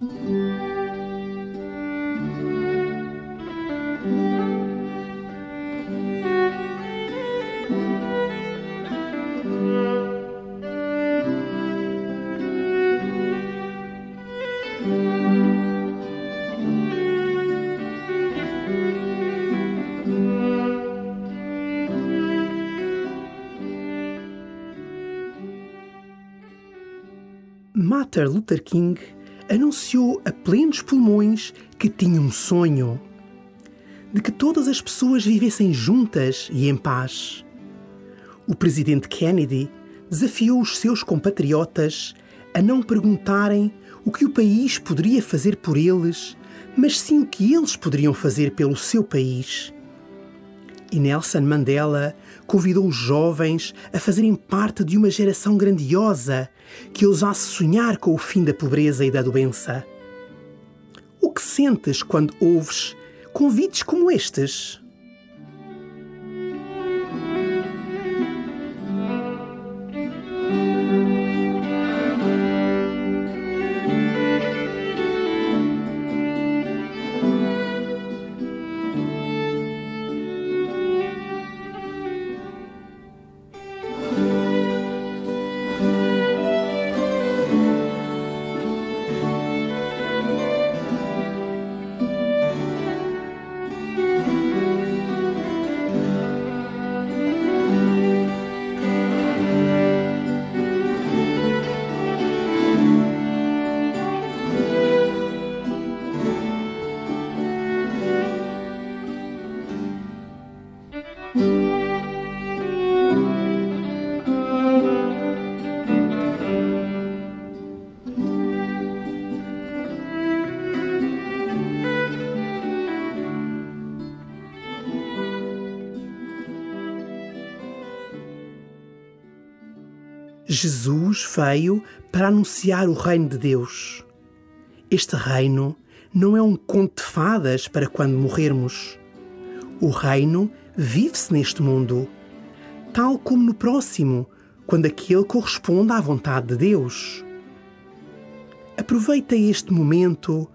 Martin Luther King anunciou a plenos pulmões que tinha um sonho de que todas as pessoas vivessem juntas e em paz. O presidente Kennedy desafiou os seus compatriotas a não perguntarem o que o país poderia fazer por eles, mas sim o que eles poderiam fazer pelo seu país. E Nelson Mandela convidou os jovens a fazerem parte de uma geração grandiosa que ousasse sonhar com o fim da pobreza e da doença. O que sentes quando ouves convites como estes? Jesus veio para anunciar o reino de Deus. Este reino não é um conto de fadas para quando morrermos. O reino vive-se neste mundo, tal como no próximo, quando aquele corresponde à vontade de Deus. Aproveita este momento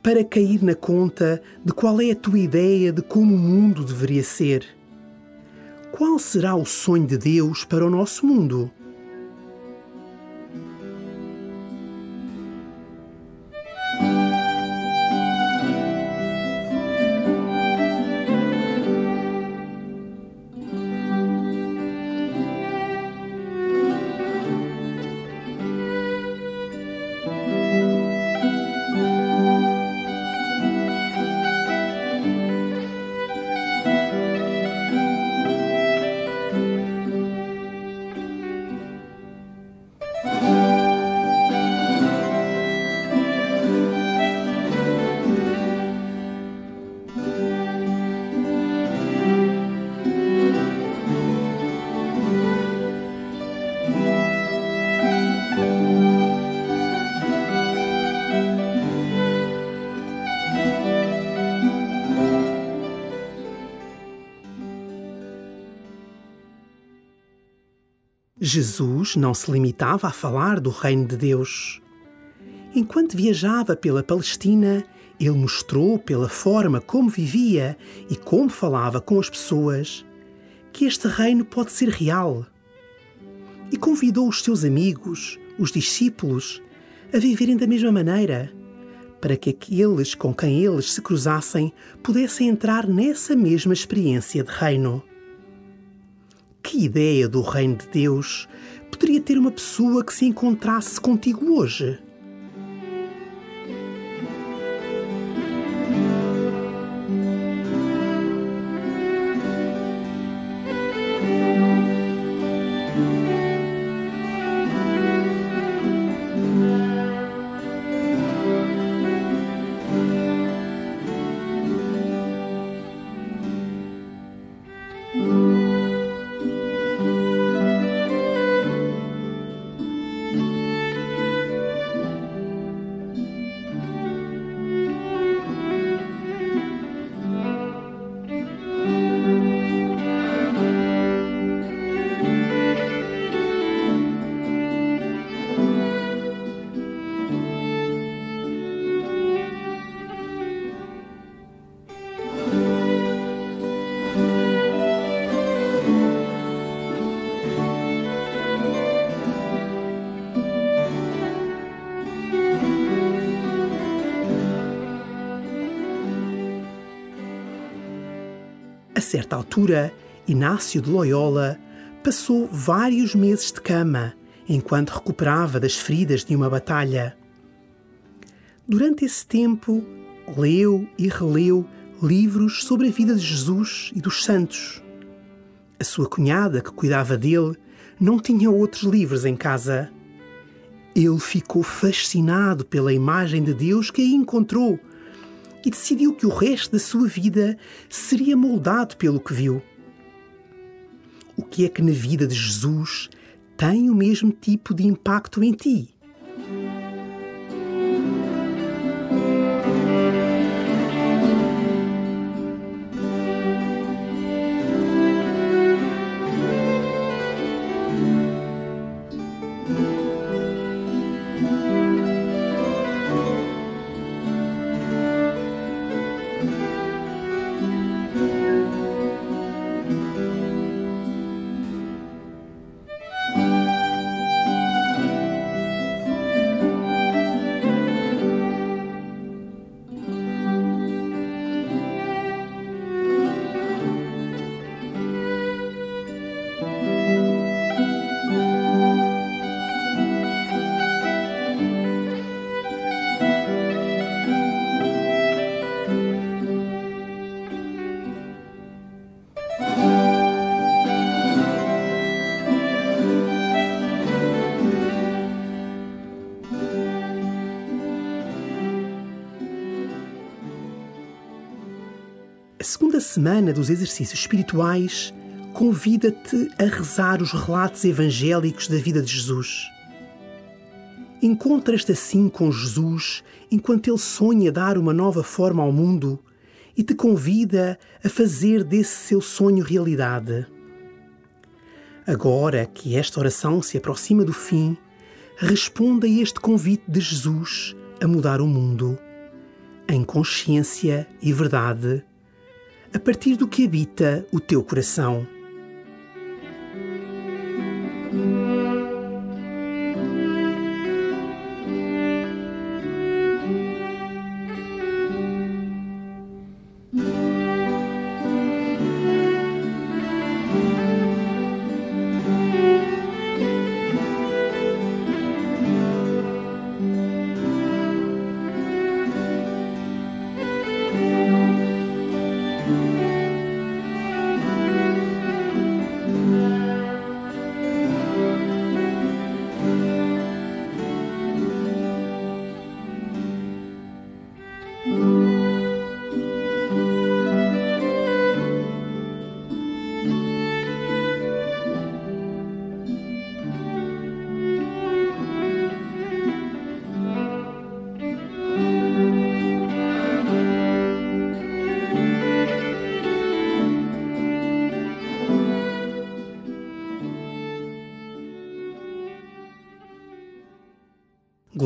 para cair na conta de qual é a tua ideia de como o mundo deveria ser. Qual será o sonho de Deus para o nosso mundo? Jesus não se limitava a falar do reino de Deus. Enquanto viajava pela Palestina, ele mostrou, pela forma como vivia e como falava com as pessoas, que este reino pode ser real. E convidou os seus amigos, os discípulos, a viverem da mesma maneira, para que aqueles com quem eles se cruzassem pudessem entrar nessa mesma experiência de reino. Que ideia do reino de Deus poderia ter uma pessoa que se encontrasse contigo hoje? A certa altura, Inácio de Loyola passou vários meses de cama enquanto recuperava das feridas de uma batalha. Durante esse tempo, leu e releu livros sobre a vida de Jesus e dos santos. A sua cunhada, que cuidava dele, não tinha outros livros em casa. Ele ficou fascinado pela imagem de Deus que aí encontrou e decidiu que o resto da sua vida seria moldado pelo que viu. O que é que na vida de Jesus tem o mesmo tipo de impacto em ti? A segunda semana dos exercícios espirituais convida-te a rezar os relatos evangélicos da vida de Jesus. Encontras-te assim com Jesus enquanto ele sonha dar uma nova forma ao mundo e te convida a fazer desse seu sonho realidade. Agora que esta oração se aproxima do fim, responda a este convite de Jesus a mudar o mundo, em consciência e verdade a partir do que habita o teu coração.